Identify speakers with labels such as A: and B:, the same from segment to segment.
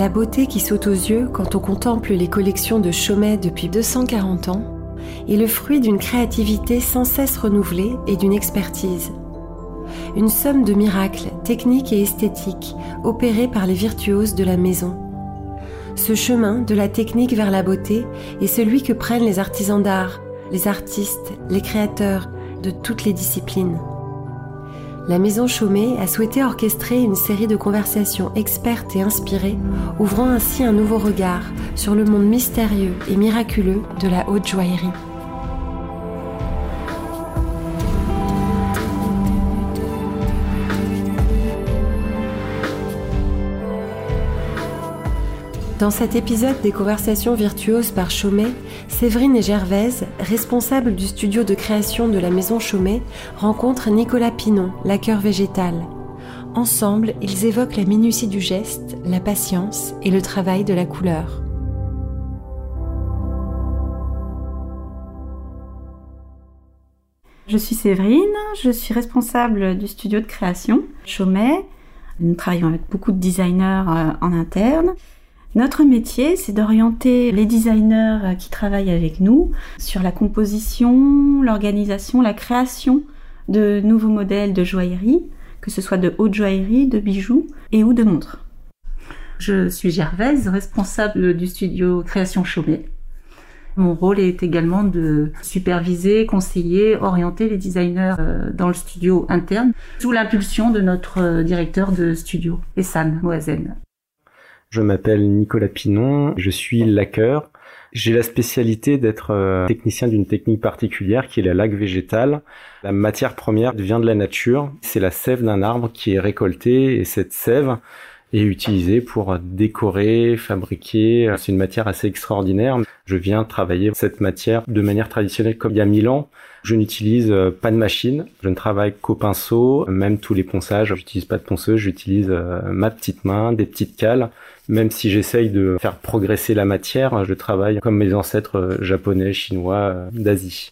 A: La beauté qui saute aux yeux quand on contemple les collections de Chaumet depuis 240 ans est le fruit d'une créativité sans cesse renouvelée et d'une expertise. Une somme de miracles techniques et esthétiques opérés par les virtuoses de la maison. Ce chemin de la technique vers la beauté est celui que prennent les artisans d'art, les artistes, les créateurs de toutes les disciplines la Maison Chaumet a souhaité orchestrer une série de conversations expertes et inspirées, ouvrant ainsi un nouveau regard sur le monde mystérieux et miraculeux de la haute joaillerie. Dans cet épisode des conversations virtuoses par Chaumet, Séverine et Gervaise, responsables du studio de création de la maison Chaumet, rencontrent Nicolas Pinon, laqueur végétal. Ensemble, ils évoquent la minutie du geste, la patience et le travail de la couleur.
B: Je suis Séverine, je suis responsable du studio de création Chaumet. Nous travaillons avec beaucoup de designers euh, en interne notre métier, c'est d'orienter les designers qui travaillent avec nous sur la composition, l'organisation, la création de nouveaux modèles de joaillerie, que ce soit de haute joaillerie, de bijoux et ou de montres.
C: Je suis Gervaise, responsable du studio Création Chaumet. Mon rôle est également de superviser, conseiller, orienter les designers euh, dans le studio interne sous l'impulsion de notre euh, directeur de studio, Essan Moazen.
D: Je m'appelle Nicolas Pinon, je suis laqueur. J'ai la spécialité d'être euh, technicien d'une technique particulière qui est la laque végétale. La matière première vient de la nature. C'est la sève d'un arbre qui est récoltée et cette sève est utilisée pour décorer, fabriquer. C'est une matière assez extraordinaire. Je viens travailler cette matière de manière traditionnelle comme il y a mille ans. Je n'utilise euh, pas de machine, je ne travaille qu'au pinceau, même tous les ponçages, j'utilise pas de ponceuse, j'utilise euh, ma petite main, des petites cales. Même si j'essaye de faire progresser la matière, je travaille comme mes ancêtres euh, japonais, chinois, d'Asie.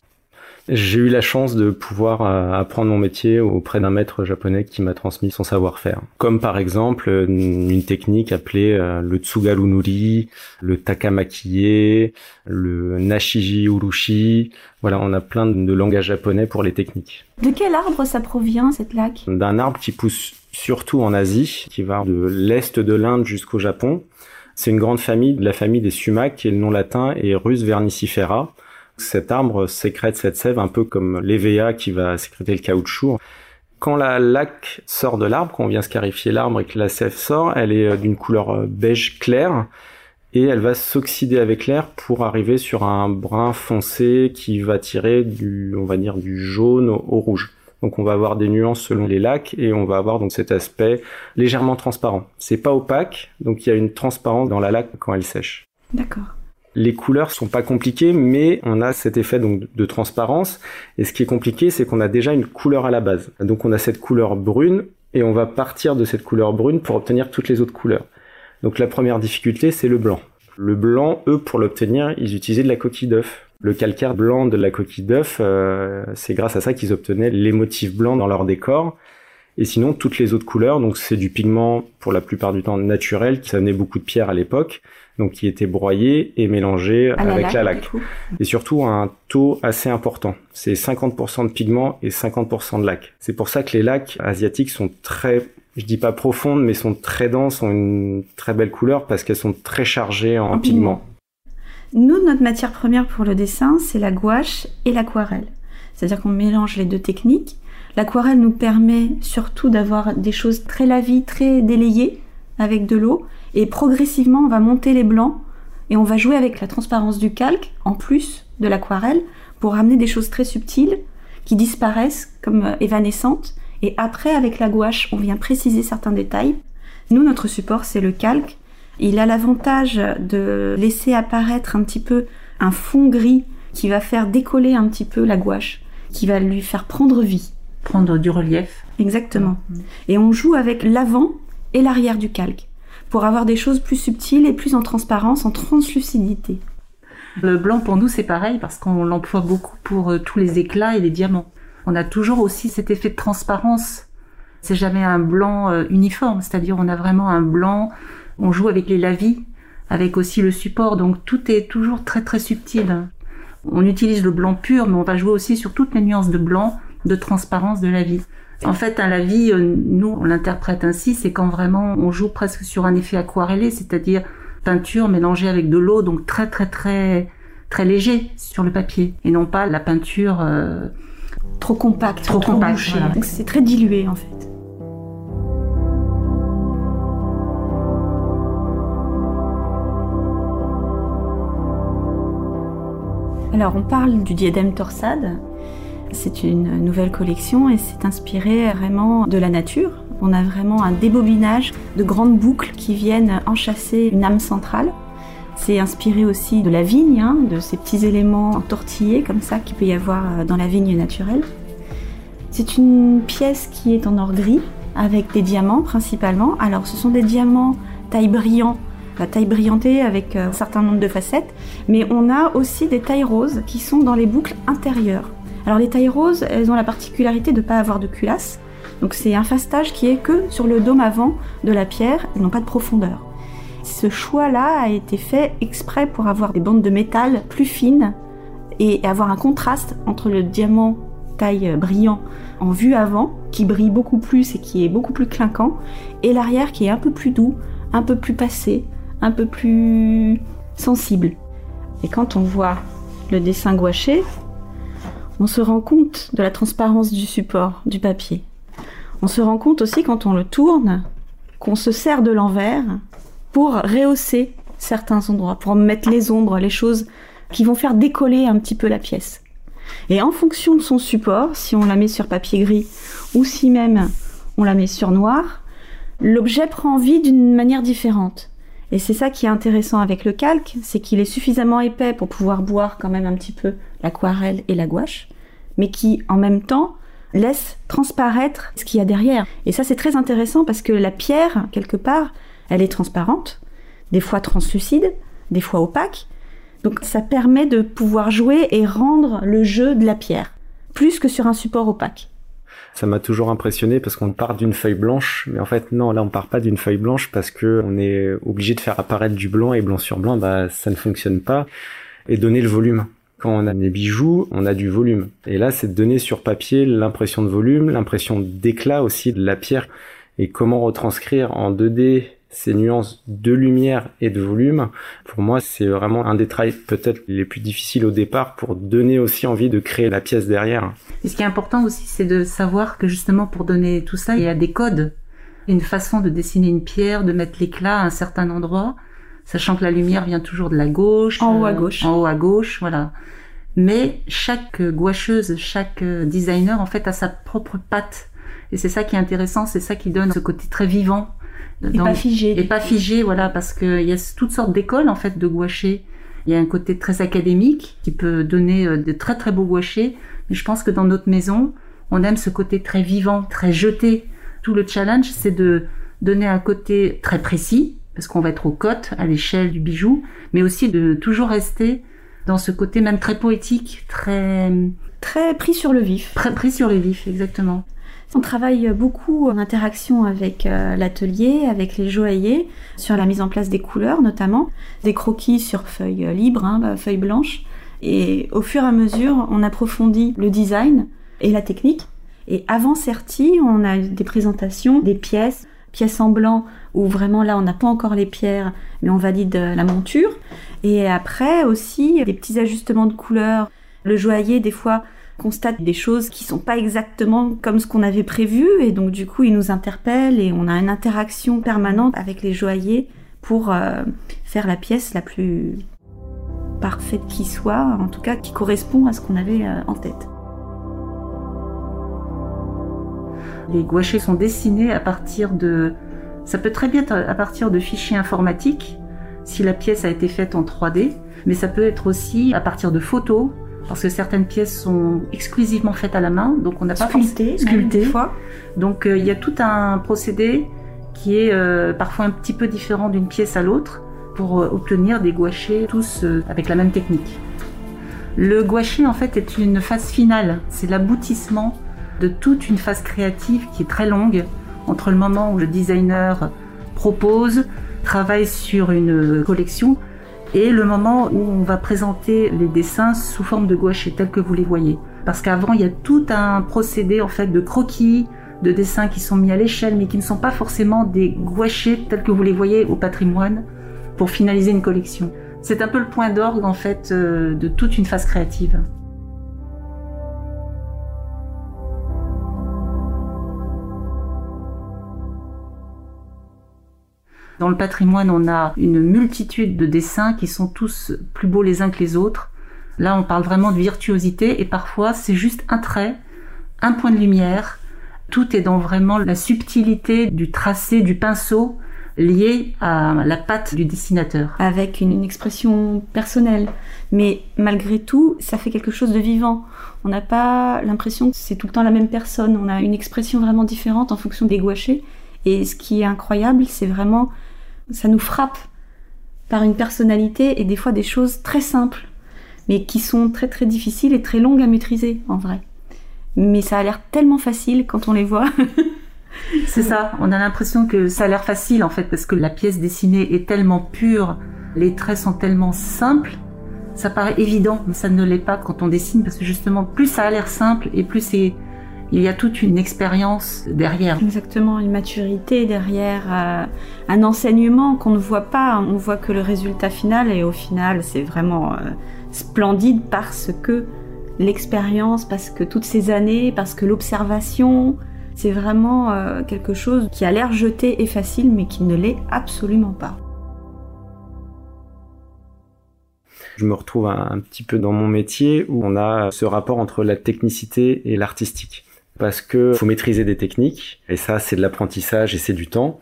D: J'ai eu la chance de pouvoir euh, apprendre mon métier auprès d'un maître japonais qui m'a transmis son savoir-faire. Comme par exemple une technique appelée euh, le tsugarunuri, le takamakie, le nashiji urushi. Voilà, on a plein de langages japonais pour les techniques.
B: De quel arbre ça provient cette laque?
D: D'un arbre qui pousse surtout en Asie, qui va de l'est de l'Inde jusqu'au Japon. C'est une grande famille, la famille des sumacs, qui est le nom latin, et Rus vernicifera. Cet arbre sécrète cette sève un peu comme l'EVA qui va sécréter le caoutchouc. Quand la laque sort de l'arbre, quand on vient scarifier l'arbre et que la sève sort, elle est euh, d'une couleur euh, beige clair et elle va s'oxyder avec l'air pour arriver sur un brun foncé qui va tirer du, on va dire, du jaune au rouge. Donc on va avoir des nuances selon les lacs et on va avoir donc cet aspect légèrement transparent. C'est pas opaque, donc il y a une transparence dans la laque quand elle sèche.
B: D'accord.
D: Les couleurs sont pas compliquées, mais on a cet effet donc de transparence. Et ce qui est compliqué, c'est qu'on a déjà une couleur à la base. Donc on a cette couleur brune et on va partir de cette couleur brune pour obtenir toutes les autres couleurs. Donc la première difficulté, c'est le blanc. Le blanc, eux, pour l'obtenir, ils utilisaient de la coquille d'œuf. Le calcaire blanc de la coquille d'œuf, euh, c'est grâce à ça qu'ils obtenaient les motifs blancs dans leur décor. Et sinon, toutes les autres couleurs, donc c'est du pigment pour la plupart du temps naturel, qui venait beaucoup de pierre à l'époque, donc qui était broyé et mélangé avec la laque. et surtout un taux assez important. C'est 50% de pigment et 50% de laque. C'est pour ça que les lacs asiatiques sont très, je dis pas profondes, mais sont très denses, ont une très belle couleur parce qu'elles sont très chargées en, pigment.
B: Nous, notre matière première pour le dessin, c'est la gouache et l'aquarelle. C'est-à-dire qu'on mélange les deux techniques. L'aquarelle nous permet surtout d'avoir des choses très lavies, très délayées avec de l'eau. Et progressivement, on va monter les blancs et on va jouer avec la transparence du calque en plus de l'aquarelle pour ramener des choses très subtiles qui disparaissent comme euh, évanescentes. Et après, avec la gouache, on vient préciser certains détails. Nous, notre support, c'est le calque. Il a l'avantage de laisser apparaître un petit peu un fond gris qui va faire décoller un petit peu la gouache, qui va lui faire prendre vie.
C: Prendre du relief.
B: Exactement. Mm. Et on joue avec l'avant et l'arrière du calque pour avoir des choses plus subtiles et plus en transparence, en translucidité.
C: Le blanc pour nous c'est pareil parce qu'on l'emploie beaucoup pour euh, tous les éclats et les diamants. On a toujours aussi cet effet de transparence. C'est jamais un blanc euh, uniforme, c'est-à-dire on a vraiment un blanc On joue avec les lavis, avec aussi le support, donc tout est toujours très très subtil. On utilise le blanc pur, mais on va jouer aussi sur toutes les nuances de blanc, de transparence de la vie. En fait, un la vie, euh, nous, on l'interprète ainsi, c'est quand vraiment on joue presque sur un effet aquarellé, c'est-à-dire peinture mélangée avec de l'eau, donc très très très très léger sur le papier, et non pas la peinture euh,
B: trop compacte,
C: trop, compacte.
B: C'est très dilué en fait. Alors on parle du diadème torsade. C'est une nouvelle collection et c'est inspiré vraiment de la nature. On a vraiment un débobinage de grandes boucles qui viennent enchasser une âme centrale. C'est inspiré aussi de la vigne, hein, de ces petits éléments tortillés comme ça qu'il peut y avoir dans la vigne naturelle. C'est une pièce qui est en or gris avec des diamants principalement. Alors ce sont des diamants taille brillant la taille brillantée avec euh, un certain nombre de facettes, mais on a aussi des tailles roses qui sont dans les boucles intérieures. Alors les tailles roses, elles ont la particularité de ne pas avoir de culasse, donc c'est un fastage qui est que sur le dôme avant de la pierre, ils n'ont pas de profondeur. Ce choix-là a été fait exprès pour avoir des bandes de métal plus fines et avoir un contraste entre le diamant taille brillant en vue avant, qui brille beaucoup plus et qui est beaucoup plus clinquant, et l'arrière qui est un peu plus doux, un peu plus passé, un peu plus sensible. Et quand on voit le dessin gouaché, on se rend compte de la transparence du support, du papier. On se rend compte aussi quand on le tourne qu'on se sert de l'envers pour rehausser certains endroits, pour mettre les ombres, les choses qui vont faire décoller un petit peu la pièce. Et en fonction de son support, si on la met sur papier gris ou si même on la met sur noir, l'objet prend vie d'une manière différente. Et c'est ça qui est intéressant avec le calque, c'est qu'il est suffisamment épais pour pouvoir boire quand même un petit peu l'aquarelle et la gouache, mais qui en même temps laisse transparaître ce qu'il y a derrière. Et ça c'est très intéressant parce que la pierre, quelque part, elle est transparente, des fois translucide, des fois opaque. Donc ça permet de pouvoir jouer et rendre le jeu de la pierre, plus que sur un support opaque
D: ça m'a toujours impressionné parce qu'on part d'une feuille blanche, mais en fait non, là on part pas d'une feuille blanche parce que on est obligé de faire apparaître du blanc et blanc sur blanc, bah ça ne fonctionne pas et donner le volume. Quand on a des bijoux, on a du volume. Et là, c'est de donner sur papier l'impression de volume, l'impression d'éclat aussi de la pierre et comment retranscrire en 2D ces nuances de lumière et de volume, pour moi, c'est vraiment un des travaux peut-être les plus difficiles au départ pour donner aussi envie de créer la pièce derrière.
C: Et ce qui est important aussi, c'est de savoir que justement pour donner tout ça, il y a des codes, une façon de dessiner une pierre, de mettre l'éclat à un certain endroit, sachant que la lumière vient toujours de la gauche.
B: En haut à gauche.
C: En haut à gauche, voilà. Mais chaque gouacheuse, chaque designer, en fait, a sa propre patte. Et c'est ça qui est intéressant, c'est ça qui donne ce côté très vivant
B: et pas figé.
C: Et pas figé, voilà, parce qu'il y a toutes sortes d'écoles en fait de gouaché. Il y a un côté très académique qui peut donner euh, de très très beaux gouachés, mais je pense que dans notre maison, on aime ce côté très vivant, très jeté. Tout le challenge, c'est de donner un côté très précis, parce qu'on va être aux cotes, à l'échelle du bijou, mais aussi de toujours rester dans ce côté même très poétique, très...
B: Très pris sur le vif.
C: Très pris sur le vif, exactement.
B: On travaille beaucoup en interaction avec euh, l'atelier, avec les joailliers, sur la mise en place des couleurs notamment, des croquis sur feuilles libres, hein, bah, feuilles blanches. Et au fur et à mesure, on approfondit le design et la technique. Et avant Certi, on a des présentations, des pièces, pièces en blanc, où vraiment là, on n'a pas encore les pierres, mais on valide la monture. Et après aussi, des petits ajustements de couleurs. Le joaillier, des fois, constate des choses qui sont pas exactement comme ce qu'on avait prévu et donc du coup il nous interpelle et on a une interaction permanente avec les joailliers pour euh, faire la pièce la plus parfaite qui soit, en tout cas qui correspond à ce qu'on avait euh, en tête.
C: Les gouachés sont dessinés à partir de... Ça peut très bien être à partir de fichiers informatiques, si la pièce a été faite en 3D, mais ça peut être aussi à partir de photos, parce que certaines pièces sont exclusivement faites à la main, donc on n'a pas
B: sculpté,
C: sculpté. Fois. Donc euh, il y a tout un procédé qui est euh, parfois un petit peu différent d'une pièce à l'autre pour euh, obtenir des gouachés tous avec la même technique. Le gouaché en fait est une phase finale, c'est l'aboutissement de toute une phase créative qui est très longue entre le moment où le designer propose, travaille sur une collection et le moment où on va présenter les dessins sous forme de gouache tels que vous les voyez. Parce qu'avant, il y a tout un procédé en fait de croquis, de dessins qui sont mis à l'échelle, mais qui ne sont pas forcément des gouachés tels que vous les voyez au patrimoine pour finaliser une collection. C'est un peu le point d'orgue en fait euh, de toute une phase créative. Dans le patrimoine, on a une multitude de dessins qui sont tous plus beaux les uns que les autres. Là, on parle vraiment de virtuosité et parfois c'est juste un trait, un point de lumière. Tout est dans vraiment la subtilité du tracé du pinceau lié à la patte du dessinateur.
B: Avec une, expression personnelle. Mais malgré tout, ça fait quelque chose de vivant. On n'a pas l'impression que c'est tout le temps la même personne. On a une expression vraiment différente en fonction des gouachés. Et ce qui est incroyable, c'est vraiment ça nous frappe par une personnalité et des fois des choses très simples, mais qui sont très très difficiles et très longues à maîtriser en vrai. Mais ça a l'air tellement facile quand on les voit.
C: C'est ça, on a l'impression que ça a l'air facile en fait parce que la pièce dessinée est tellement pure, les traits sont tellement simples, ça paraît évident, mais ça ne l'est pas quand on dessine parce que justement plus ça a l'air simple et plus c'est il y a toute une expérience derrière.
B: Exactement, une maturité derrière, euh, un enseignement qu'on ne voit pas. On voit que le résultat final et au final c'est vraiment euh, splendide parce que l'expérience, parce que toutes ces années, parce que l'observation, c'est vraiment euh, quelque chose qui a l'air jeté et facile mais qui ne l'est absolument pas.
D: Je me retrouve un, petit peu dans mon métier où on a ce rapport entre la technicité et l'artistique parce que faut maîtriser des techniques et ça c'est de l'apprentissage et c'est du temps.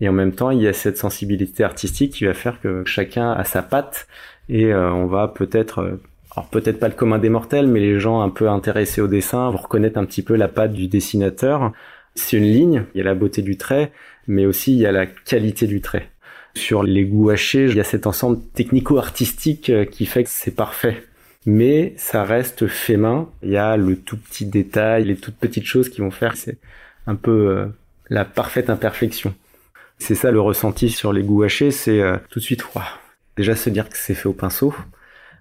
D: Et en même temps il y a cette sensibilité artistique qui va faire que chacun a sa patte et euh, on va peut-être euh, alors peut-être pas le commun des mortels mais les gens un peu intéressés au dessin vont reconnaître un petit peu la patte du dessinateur. C'est une ligne il y a la beauté du trait mais aussi il y a la qualité du trait. Sur les goûts hachés il y a cet ensemble technico-artistique euh, qui fait que c'est parfait mais ça reste fait main. Il y a le tout petit détail, les toutes petites choses qui vont faire, c'est un peu euh, la parfaite imperfection. C'est ça le ressenti sur les goûts hachés, c'est euh, tout de suite, wow. déjà se dire que c'est fait au pinceau.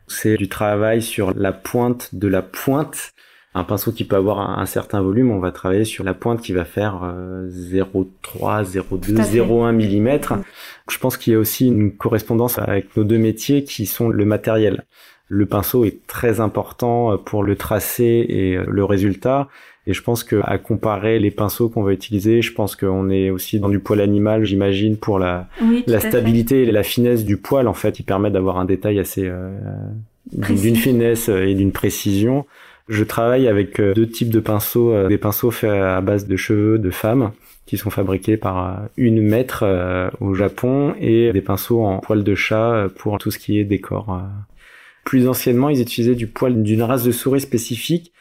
D: C'est du travail sur la pointe de la pointe. Un pinceau qui peut avoir un, certain volume, on va travailler sur la pointe qui va faire 0,3, 0,2, 0,1 mm. Je pense qu'il y a aussi une correspondance avec nos deux métiers qui sont le matériel. Le pinceau est très important euh, pour le tracé et euh, le résultat. Et je pense que à comparer les pinceaux qu'on va utiliser, je pense qu'on est aussi dans du poil animal, j'imagine, pour la, la stabilité et la finesse du poil, en fait, qui permet d'avoir un détail assez euh, d'une finesse et d'une précision. Je travaille avec deux types de pinceaux, des pinceaux faits à base de cheveux de femmes qui sont fabriqués par une maître au Japon et des pinceaux en poil de chat pour tout ce qui est décor. Plus anciennement, ils utilisaient du poil d'une race de souris spécifique,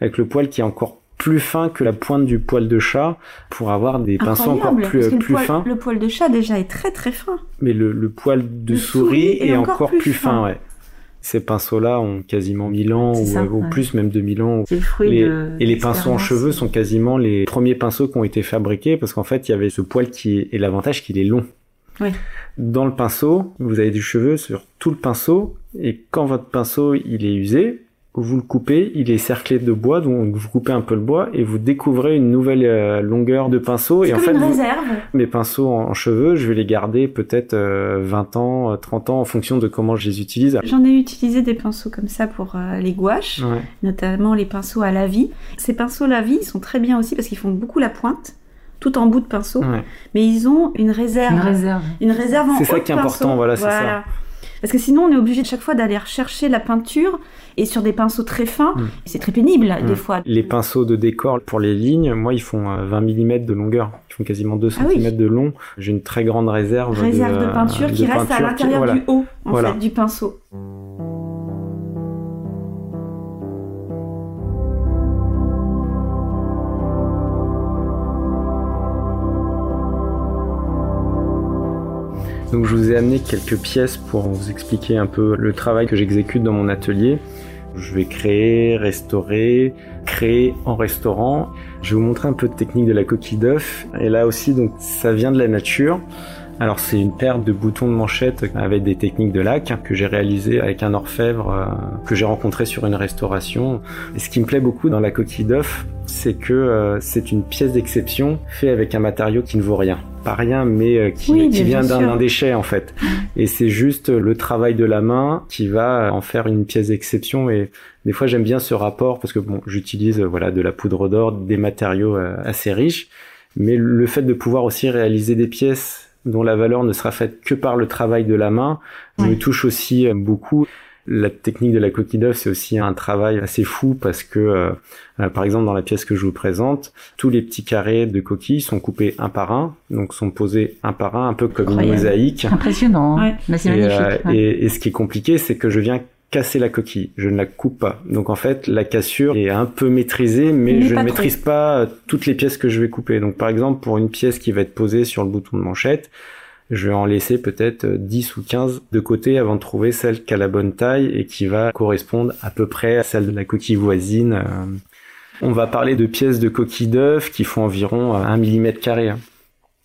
D: avec le poil qui est encore plus fin que la pointe du poil de chat pour avoir des pinceaux encore plus, plus fins.
B: Le poil de chat déjà est très très fin.
D: Mais le, le poil de souris, est, encore, plus, fin, ouais. Ces pinceaux-là ont quasiment 1000 ans ou, plus, même 2000 ans.
C: Le fruit
D: et les pinceaux en cheveux sont quasiment les premiers pinceaux qui ont été fabriqués parce qu'en fait, il y avait ce poil qui est, et l'avantage qu'il est long.
B: Oui.
D: Dans le pinceau, vous avez du cheveu sur tout le pinceau, et quand votre pinceau il est usé, vous le coupez, il est cerclé de bois, donc vous coupez un peu le bois et vous découvrez une nouvelle euh, longueur de pinceau.
B: Et
D: en
B: fait, une réserve.
D: mes pinceaux en, cheveux, je vais les garder peut-être 20 euh, ans, 30 euh, ans en fonction de comment je les utilise.
B: J'en ai utilisé des pinceaux comme ça pour les gouaches, notamment les pinceaux à la vie. Ces pinceaux à la vie sont très bien aussi parce qu'ils font beaucoup la pointe tout en bout de pinceau, mais ils ont une réserve.
C: Une réserve.
B: Une réserve en
D: C'est ça qui est important, voilà, c'est ça.
B: Parce que sinon, on est obligé de chaque fois d'aller rechercher la peinture et sur des pinceaux très fins. Mm. C'est très pénible, des mm. fois.
D: Les pinceaux de décor pour les lignes, moi, ils font 20 euh, mm de longueur. Ils font quasiment 2 ah cm de long. J'ai une très grande réserve.
B: Réserve de, peinture qui reste à l'intérieur du haut, en fait, du pinceau.
D: Donc je vous ai amené quelques pièces pour vous expliquer un peu le travail que j'exécute dans mon atelier. Je vais créer, restaurer, créer en restaurant. Je vais vous montrer un peu de technique de la coquille d'œuf. Et là aussi, donc, ça vient de la nature. Alors c'est une paire de boutons de manchette avec des techniques de lac que j'ai réalisé avec un orfèvre euh, que j'ai rencontré sur une restauration. Et ce qui me plaît beaucoup dans la coquille d'œuf, c'est que euh, c'est une pièce d'exception faite avec un matériau qui ne vaut rien. Pas rien, mais euh, qui,
B: Oui,
D: qui vient d'un déchet en fait. Et c'est juste le travail de la main qui va en faire une pièce d'exception. Et des fois j'aime bien ce rapport parce que bon, j'utilise voilà de la poudre d'or, des matériaux assez riches, mais le fait de pouvoir aussi réaliser des pièces dont la valeur ne sera faite que par le travail de la main
B: Ouais.
D: me touche aussi euh, beaucoup. La technique de la coquille d'œuf, c'est aussi un travail assez fou parce que, euh, euh, par exemple, dans la pièce que je vous présente, tous les petits carrés de coquilles sont coupés un par un, donc sont posés un par un, un peu comme une mosaïque.
C: Impressionnant. hein.
B: Ouais.
C: Mais c'est magnifique.
D: euh,
C: ouais.
D: et- et ce qui est compliqué, c'est que je viens casser la coquille. Je ne la coupe pas. Donc en fait, la cassure est un peu maîtrisée, mais,
B: Mais
D: je ne
B: trop.
D: maîtrise pas euh, toutes les pièces que je vais couper. Donc par exemple, pour une pièce qui va être posée sur le bouton de manchette, je vais en laisser peut-être euh, 10 ou 15 de côté avant de trouver celle qui a la bonne taille et qui va correspondre à peu près à celle de la coquille voisine. euh. On va parler de pièces de coquille d'œuf qui font environ euh, 1 mm carré. hein.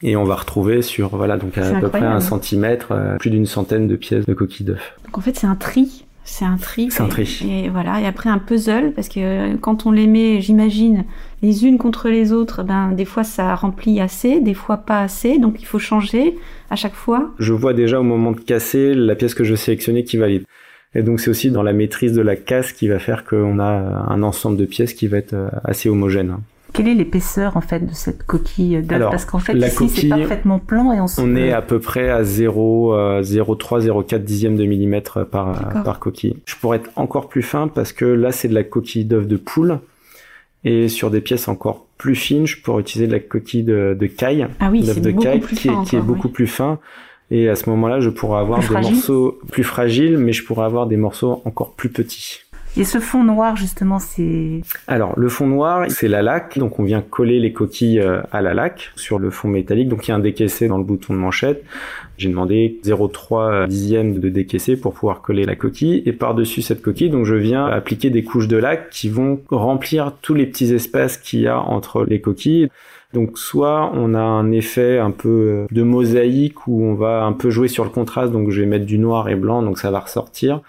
D: Et on va retrouver sur, voilà, donc à peu près un centimètre, euh, plus d'une centaine de pièces de coquille d'œuf.
B: Donc en fait, c'est un tri. C'est un tri.
D: C'est un
B: Et-
D: tri.
B: Et voilà. Et après, un puzzle, parce que euh, quand on les met, j'imagine, les unes contre les autres, ben, des fois ça remplit assez, des fois pas assez. Donc il faut changer à chaque fois.
D: Je vois déjà au moment de casser la pièce que je sélectionnais qui valide. Et donc c'est aussi dans la maîtrise de la casse qui va faire qu'on a un ensemble de pièces qui va être euh, assez homogène.
C: Quelle est l'épaisseur en fait de cette coquille d'œuf
D: Alors,
C: Parce qu'en fait
D: la
C: ici c'est parfaitement plan et on, se-
D: On est à peu près à 0, euh, 0,3, 0,4 dixième de millimètre par, coquille. Je pourrais être encore plus fin parce que là c'est de la coquille d'œuf de poule. Et sur des pièces encore plus fines, je pourrais utiliser de la coquille de, de caille.
B: Ah oui,
D: d'œuf de
B: beaucoup
D: caille
B: plus
D: qui, est, qui beaucoup
B: oui.
D: plus fin. Et à ce moment-là, je pourrais avoir
C: Plus
D: des
C: fragile
D: morceaux plus fragiles, mais je pourrais avoir des morceaux encore plus petits.
C: Et ce fond noir justement c'est
D: Alors, le fond noir, c'est la laque. Donc, on vient coller les coquilles euh, à la laque sur le fond métallique. Donc, il y a un décaissé dans le bouton de manchette. J'ai demandé 0,3 dixième de décaissé pour pouvoir coller la coquille. Et par-dessus cette coquille, donc, je viens appliquer des couches de laque qui vont remplir tous les petits espaces qu'il y a entre les coquilles. Donc soit on a un effet un peu euh, de mosaïque où on va un peu jouer sur le contraste, donc je vais mettre du noir et blanc, donc ça va ressortir.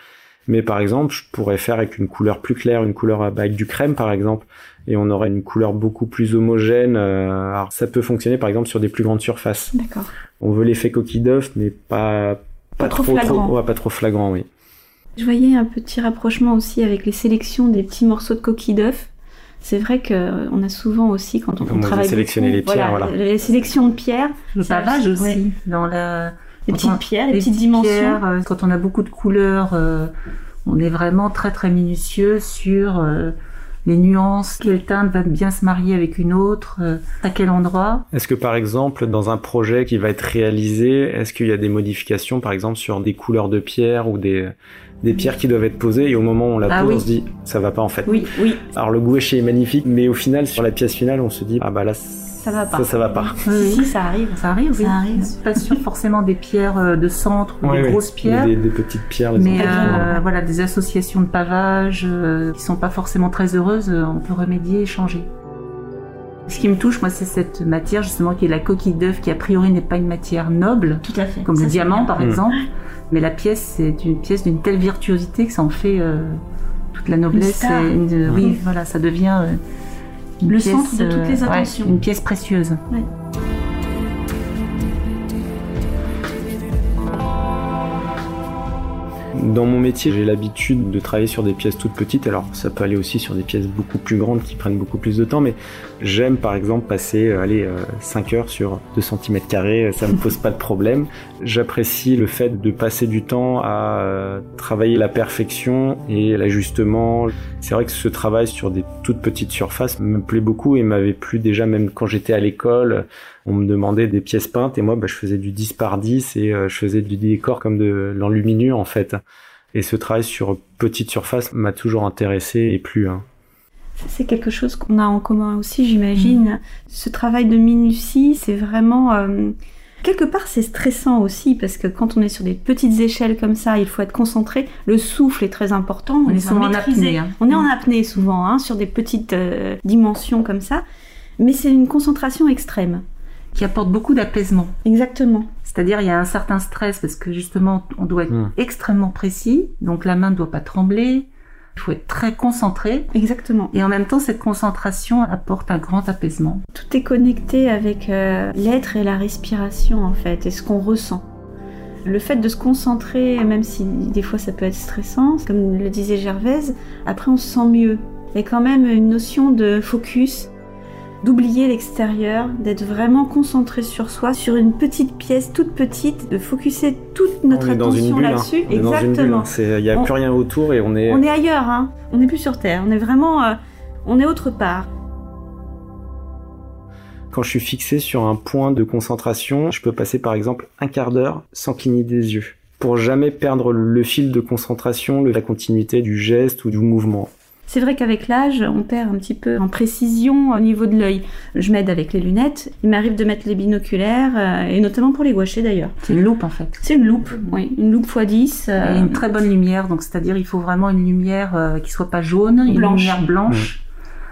D: Mais par exemple, je pourrais faire avec une couleur plus claire, une couleur avec du crème par exemple, et on aurait une couleur beaucoup plus homogène. euh, Alors ça peut fonctionner par exemple sur des plus grandes surfaces.
B: D'accord.
D: On veut l'effet coquille d'œuf, mais pas
B: Pas trop flagrant.
D: ouais, pas trop flagrant, oui.
B: Je voyais un petit rapprochement aussi avec les sélections des petits morceaux de coquilles d'œuf. C'est vrai que on a souvent aussi quand on, on travaille
D: sélectionné
B: beaucoup,
D: les pierres, voilà.
B: les sélections de pierres,
C: le
B: Ça,
C: pavage aussi
B: ouais.
C: dans la
B: les petites
C: on-
B: pierres, les,
C: les
B: petites
C: petites
B: dimensions.
C: pierres, euh, quand on a beaucoup de couleurs, euh, on est vraiment très très minutieux sur euh, les nuances, quelle teinte va bien se marier avec une autre, euh, à quel endroit.
D: Est-ce que par exemple, dans un projet qui va être réalisé, est-ce qu'il y a des modifications, par exemple, sur des couleurs de pierre ou des, des pierres qui doivent être posées et au moment où on la
C: Ah
D: pose,
C: oui.
D: on se dit, ça va pas en fait.
B: Oui, oui,
D: Alors le gouache est magnifique, mais au final, sur la pièce finale, on se dit, ah bah là, ça
B: va pas.
D: Ça, ça va pas.
B: si, si, ça arrive.
C: Ça arrive, oui.
B: Ça arrive.
C: Pas sûr forcément des pierres euh, de centre ou des grosses pierres.
D: Des, des petites pierres. les
C: Mais euh, voilà, des associations de pavage euh, qui sont pas forcément très heureuses, euh, on peut remédier et changer. Ce qui me touche, moi, c'est cette matière justement qui est la coquille d'œuf, qui a priori n'est pas une matière noble,
B: Tout à fait.
C: comme
B: Ça,
C: le diamant
B: bien.
C: par
D: Mm.
C: exemple. Mais la pièce, c'est une pièce d'une telle virtuosité que ça en fait euh, toute la noblesse.
B: star.
C: et une- oui, voilà, ça devient euh, une
B: Le
C: pièce,
B: centre de toutes les
C: euh, ouais,
B: attentions.
C: une pièce précieuse.
D: Dans mon métier, j'ai l'habitude de travailler sur des pièces toutes petites. Alors, ça peut aller aussi sur des pièces beaucoup plus grandes qui prennent beaucoup plus de temps, mais j'aime par exemple passer euh, allez, euh, 5 heures sur 2 cm carrés, ça me pose pas de problème. J'apprécie le fait de passer du temps à euh, travailler la perfection et l'ajustement. C'est vrai que ce travail sur des toutes petites surfaces me plaît beaucoup et m'avait plu déjà même quand j'étais à l'école. On me demandait des pièces peintes et moi bah, je faisais du 10 par 10 et euh, je faisais du décor comme de l'enluminure en fait. Et ce travail sur petite surface m'a toujours intéressé et plu. hein.
B: Ça, C'est quelque chose qu'on a en commun aussi, j'imagine. Ce travail de minutie, c'est vraiment... euh, Quelque part, c'est stressant aussi, parce que quand on est sur des petites échelles comme ça, il faut être concentré. Le souffle est très important.
C: On est souvent en apnée, hein.
B: On est en apnée souvent, hein, sur des petites euh, dimensions comme ça. Mais c'est une concentration extrême.
C: Qui apporte beaucoup d'apaisement.
B: Exactement.
C: C'est-à-dire, il y a un certain stress parce que justement, on doit être
D: Hmm.
C: extrêmement précis. Donc, la main ne doit pas trembler. Il faut être très concentré.
B: Exactement.
C: Et en même temps, cette concentration apporte un grand apaisement.
B: Tout est connecté avec euh, l'être et la respiration en fait, et ce qu'on ressent. Le fait de se concentrer, même si des fois ça peut être stressant, comme le disait Gervaise, après on se sent mieux. Il y a quand même une notion de focus, d'oublier l'extérieur, d'être vraiment concentré sur soi, sur une petite pièce toute petite, de focuser toute notre attention
D: hein.
B: là-dessus. Exactement.
D: hein. C'est- Il n'y a
B: On-
D: plus rien autour et on est.
B: On est ailleurs, hein. On n'est plus sur Terre. On est vraiment, euh, on est autre part.
D: Quand je suis fixé sur un point de concentration, je peux passer par exemple un quart d'heure sans cligner des yeux. Pour jamais perdre le fil de concentration, la continuité du geste ou du mouvement.
B: C'est vrai qu'avec l'âge, on perd un petit peu en précision au niveau de l'œil. Je m'aide avec les lunettes. Il m'arrive de mettre les binoculaires, euh, et notamment pour les gouacher d'ailleurs.
C: C'est une loupe, en fait.
B: C'est une loupe, oui, une loupe x10. euh,
C: Et une très bonne lumière. Donc, c'est-à-dire, il faut vraiment une lumière euh, qui soit pas jaune, une lumière blanche.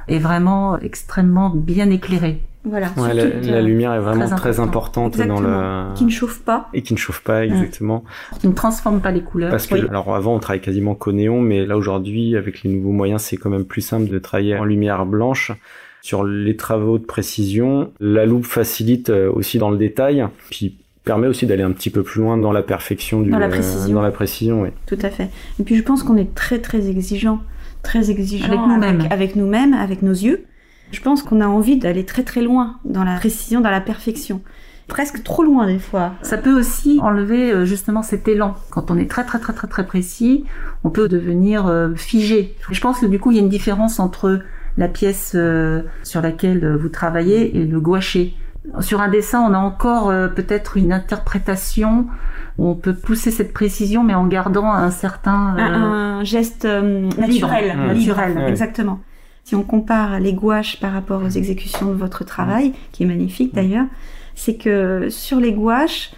C: Et vraiment extrêmement bien éclairée.
B: Voilà.
D: Ouais, la, lumière est vraiment
C: très
D: très,
C: important.
D: importante dans le.
B: Qui ne chauffe pas.
D: Et qui ne chauffe pas exactement.
C: Qui ne transforme pas les couleurs.
D: Parce que,
B: Oui.
D: alors avant, on travaillait quasiment qu'au néon, mais là aujourd'hui, avec les nouveaux moyens, c'est quand même plus simple de travailler en lumière blanche. Sur les travaux de précision, la loupe facilite euh, aussi dans le détail, puis permet aussi d'aller un petit peu plus loin dans la perfection du,
B: Dans la
D: euh,
B: précision.
D: dans la précision, oui.
B: Tout à fait. Et puis je pense qu'on est très très exigeant, très exigeant
C: Avec nous-mêmes.
B: avec, avec nous-mêmes, avec nos yeux. Je pense qu'on a envie d'aller très très loin dans la précision, dans la perfection. Presque trop loin des fois.
C: Ça peut aussi enlever euh, justement cet élan. Quand on est très très très très très précis, on peut devenir euh, figé. Je pense que du coup, il y a une différence entre la pièce euh, sur laquelle vous travaillez et le gouaché. Sur un dessin, on a encore euh, peut-être une interprétation où on peut pousser cette précision, mais en gardant un certain... euh,
B: Un, un geste euh, naturel.
D: Mmh.
B: Naturel,
D: Ouais.
B: exactement. Si on compare les gouaches par rapport aux exécutions de votre travail, qui est magnifique d'ailleurs, c'est que sur les gouaches,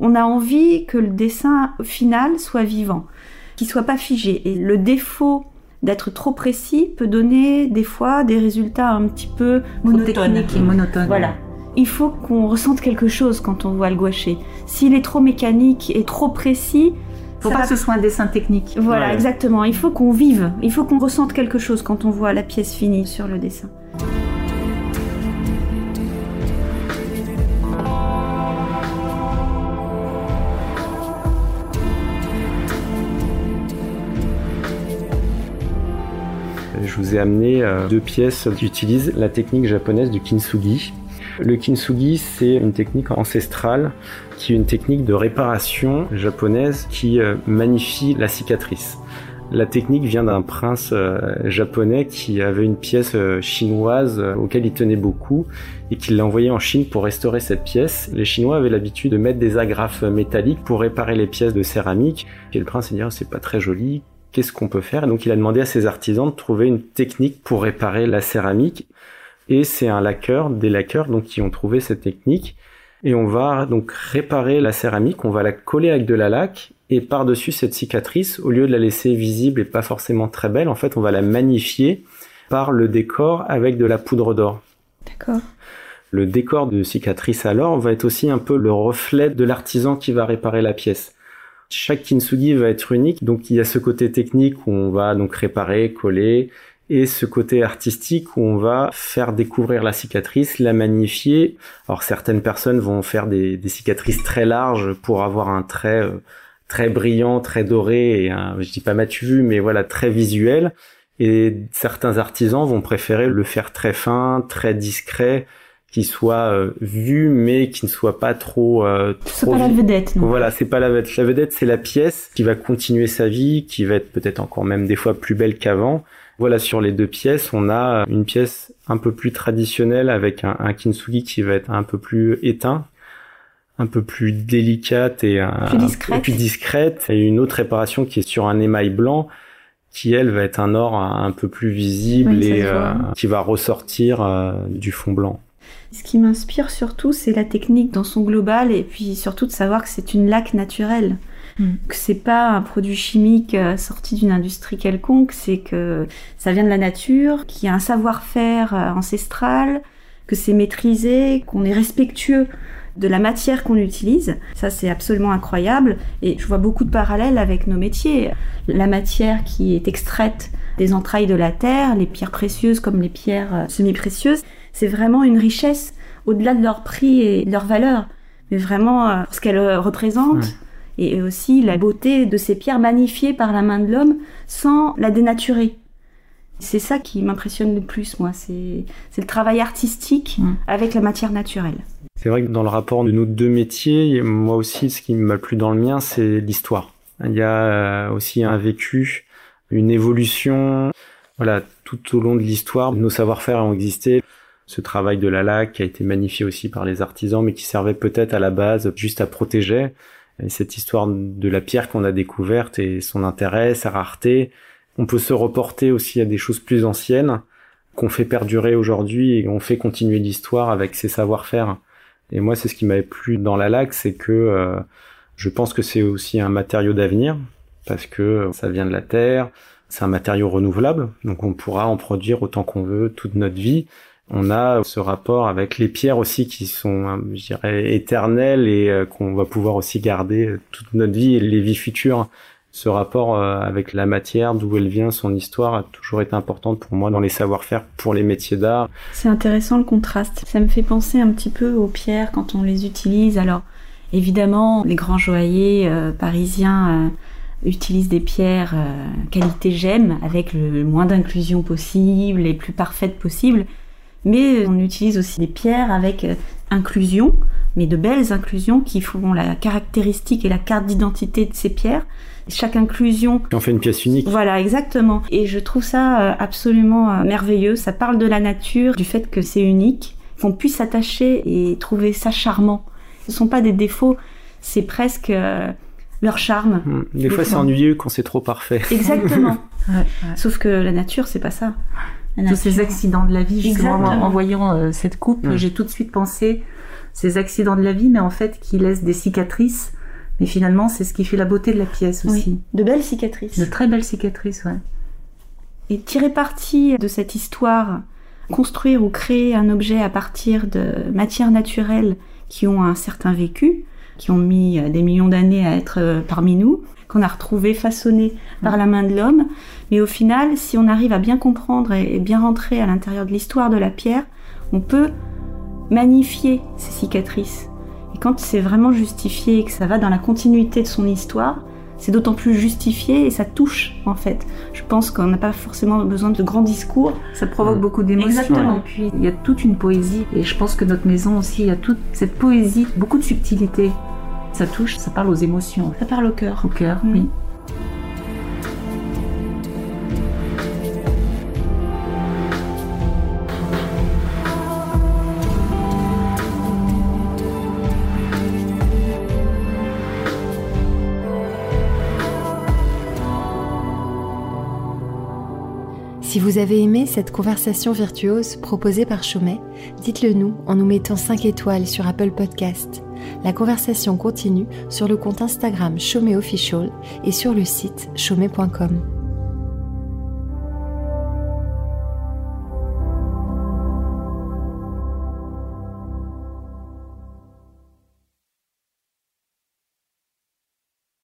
B: on a envie que le dessin final soit vivant, qu'il soit pas figé. Et le défaut d'être trop précis peut donner des fois des résultats un petit peu monotones.
C: monotone.
B: Voilà. Il faut qu'on ressente quelque chose quand on voit le gouaché. S'il est trop mécanique et trop précis,
C: Faut
B: ça
C: pas
B: va
C: que ce soit un dessin technique.
B: voilà,
D: Ouais.
B: exactement. Il faut qu'on vive, il faut qu'on ressente quelque chose quand on voit la pièce finie sur le dessin.
D: Je vous ai amené euh, deux pièces qui utilisent la technique japonaise du kintsugi. Le kintsugi, c'est une technique ancestrale qui est une technique de réparation japonaise qui euh, magnifie la cicatrice. La technique vient d'un prince euh, japonais qui avait une pièce euh, chinoise auquel il tenait beaucoup et qui l'a envoyée en Chine pour restaurer cette pièce. Les Chinois avaient l'habitude de mettre des agrafes métalliques pour réparer les pièces de céramique. Et le prince s'est dit, Ah, c'est pas très joli, qu'est-ce qu'on peut faire? Et donc il a demandé à ses artisans de trouver une technique pour réparer la céramique. Et c'est un laqueur, des laqueurs donc qui ont trouvé cette technique. Et on va donc réparer la céramique, on va la coller avec de la laque et par-dessus cette cicatrice, au lieu de la laisser visible et pas forcément très belle, en fait on va la magnifier par le décor avec de la poudre d'or.
B: D'accord.
D: Le décor de cicatrice alors va être aussi un peu le reflet de l'artisan qui va réparer la pièce. Chaque kintsugi va être unique, donc il y a ce côté technique où on va donc réparer, coller, et ce côté artistique où on va faire découvrir la cicatrice, la magnifier. Alors certaines personnes vont faire des, des cicatrices très larges pour avoir un trait euh, très brillant, très doré, et un, je dis pas matu vu, mais voilà très visuel. Et certains artisans vont préférer le faire très fin, très discret, qui soit euh, vu mais qui ne soit pas trop euh,
B: C'est
D: trop
B: pas la vedette, non
D: voilà, c'est pas la vedette. La vedette, c'est la pièce qui va continuer sa vie, qui va être peut-être encore même des fois plus belle qu'avant. Voilà, sur les deux pièces, on a une pièce un peu plus traditionnelle avec un, un kintsugi qui va être un peu plus éteint, un peu plus délicate et un,
B: Plus discrète.
D: et plus discrète. Et une autre réparation qui est sur un émail blanc, qui elle va être un or un, peu plus visible
B: Oui,
D: et euh, qui va ressortir euh, du fond blanc.
B: Ce qui m'inspire surtout, c'est la technique dans son global et puis surtout de savoir que c'est une laque naturelle.
C: Mm.
B: Que c'est pas un produit chimique euh, sorti d'une industrie quelconque, c'est que ça vient de la nature, qu'il y a un savoir-faire euh, ancestral, que c'est maîtrisé, qu'on est respectueux de la matière qu'on utilise. Ça, c'est absolument incroyable. Et je vois beaucoup de parallèles avec nos métiers. La matière qui est extraite des entrailles de la terre, les pierres précieuses comme les pierres euh, semi-précieuses, c'est vraiment une richesse au-delà de leur prix et de leur valeur, mais vraiment ce qu'elles représentent. Et aussi la beauté de ces pierres magnifiées par la main de l'homme sans la dénaturer. C'est ça qui m'impressionne le plus, moi. C'est le travail artistique mm. avec la matière naturelle.
D: C'est vrai que dans le rapport de nos deux métiers, moi aussi, ce qui m'a plu dans le mien, c'est l'histoire. Il y a euh, aussi un vécu, une évolution. Voilà, tout au long de l'histoire, nos savoir-faire ont existé. Ce travail de la laque qui a été magnifié aussi par les artisans, mais qui servait peut-être à la base juste à protéger. Et cette histoire de la pierre qu'on a découverte et son intérêt, sa rareté, on peut se reporter aussi à des choses plus anciennes qu'on fait perdurer aujourd'hui et on fait continuer l'histoire avec ses savoir-faire. Et moi, c'est ce qui m'avait plu dans la laque, c'est que euh, je pense que c'est aussi un matériau d'avenir parce que ça vient de la terre, c'est un matériau renouvelable, donc on pourra en produire autant qu'on veut toute notre vie. On a ce rapport avec les pierres aussi qui sont, je dirais, éternelles et euh, qu'on va pouvoir aussi garder toute notre vie et les vies futures ce rapport euh, avec la matière, d'où elle vient, son histoire, a toujours été importante pour moi dans les savoir-faire pour les métiers d'art.
B: C'est intéressant le contraste. Ça me fait penser un petit peu aux pierres quand on les utilise. Alors, évidemment, les grands joailliers euh, parisiens euh, utilisent des pierres qualité gemme avec le moins d'inclusion possible, les plus parfaites possibles. Mais on utilise aussi des pierres avec inclusion, mais de belles inclusions qui font la caractéristique et la carte d'identité de ces pierres. Chaque inclusion.
D: on fait une pièce unique.
B: Voilà, exactement. Et je trouve ça euh, absolument euh, merveilleux. Ça parle de la nature, du fait que c'est unique, qu'on puisse s'attacher et trouver ça charmant. Ce ne sont pas des défauts, c'est presque euh, leur charme.
D: Hmm. Des, fois, c'est ennuyeux quand c'est trop parfait.
B: Exactement. Sauf que la nature, c'est pas ça.
C: Tous ces accidents de la vie, justement, en, voyant cette coupe, hmm. j'ai tout de suite pensé ces accidents de la vie, mais en fait qui laissent des cicatrices mais finalement, c'est ce qui fait la beauté de la pièce aussi.
B: De belles cicatrices.
C: De très belles cicatrices, ouais.
B: Et tirer parti de cette histoire, construire ou créer un objet à partir de matières naturelles qui ont un certain vécu, qui ont mis euh, des millions d'années à être euh, parmi nous, qu'on a retrouvé façonné par la main de l'homme. Mais au final, si on arrive à bien comprendre et bien rentrer à l'intérieur de l'histoire de la pierre, on peut magnifier ces cicatrices quand c'est vraiment justifié et que ça va dans la continuité de son histoire, c'est d'autant plus justifié et ça touche en fait. Je pense qu'on n'a pas forcément besoin de grands discours.
C: Ça provoque beaucoup d'émotions.
B: Exactement.
C: Et puis il y a toute une poésie et je pense que notre maison aussi, il y a toute cette poésie, beaucoup de subtilité. Ça touche, ça parle aux émotions.
B: Ça parle au cœur.
C: Au cœur, mm. oui.
A: Si vous avez aimé cette conversation virtuose proposée par Chaumet, dites-le nous en nous mettant 5 étoiles sur Apple Podcast. La conversation continue sur le compte Instagram Chaumet Official et sur le site chaumet.com.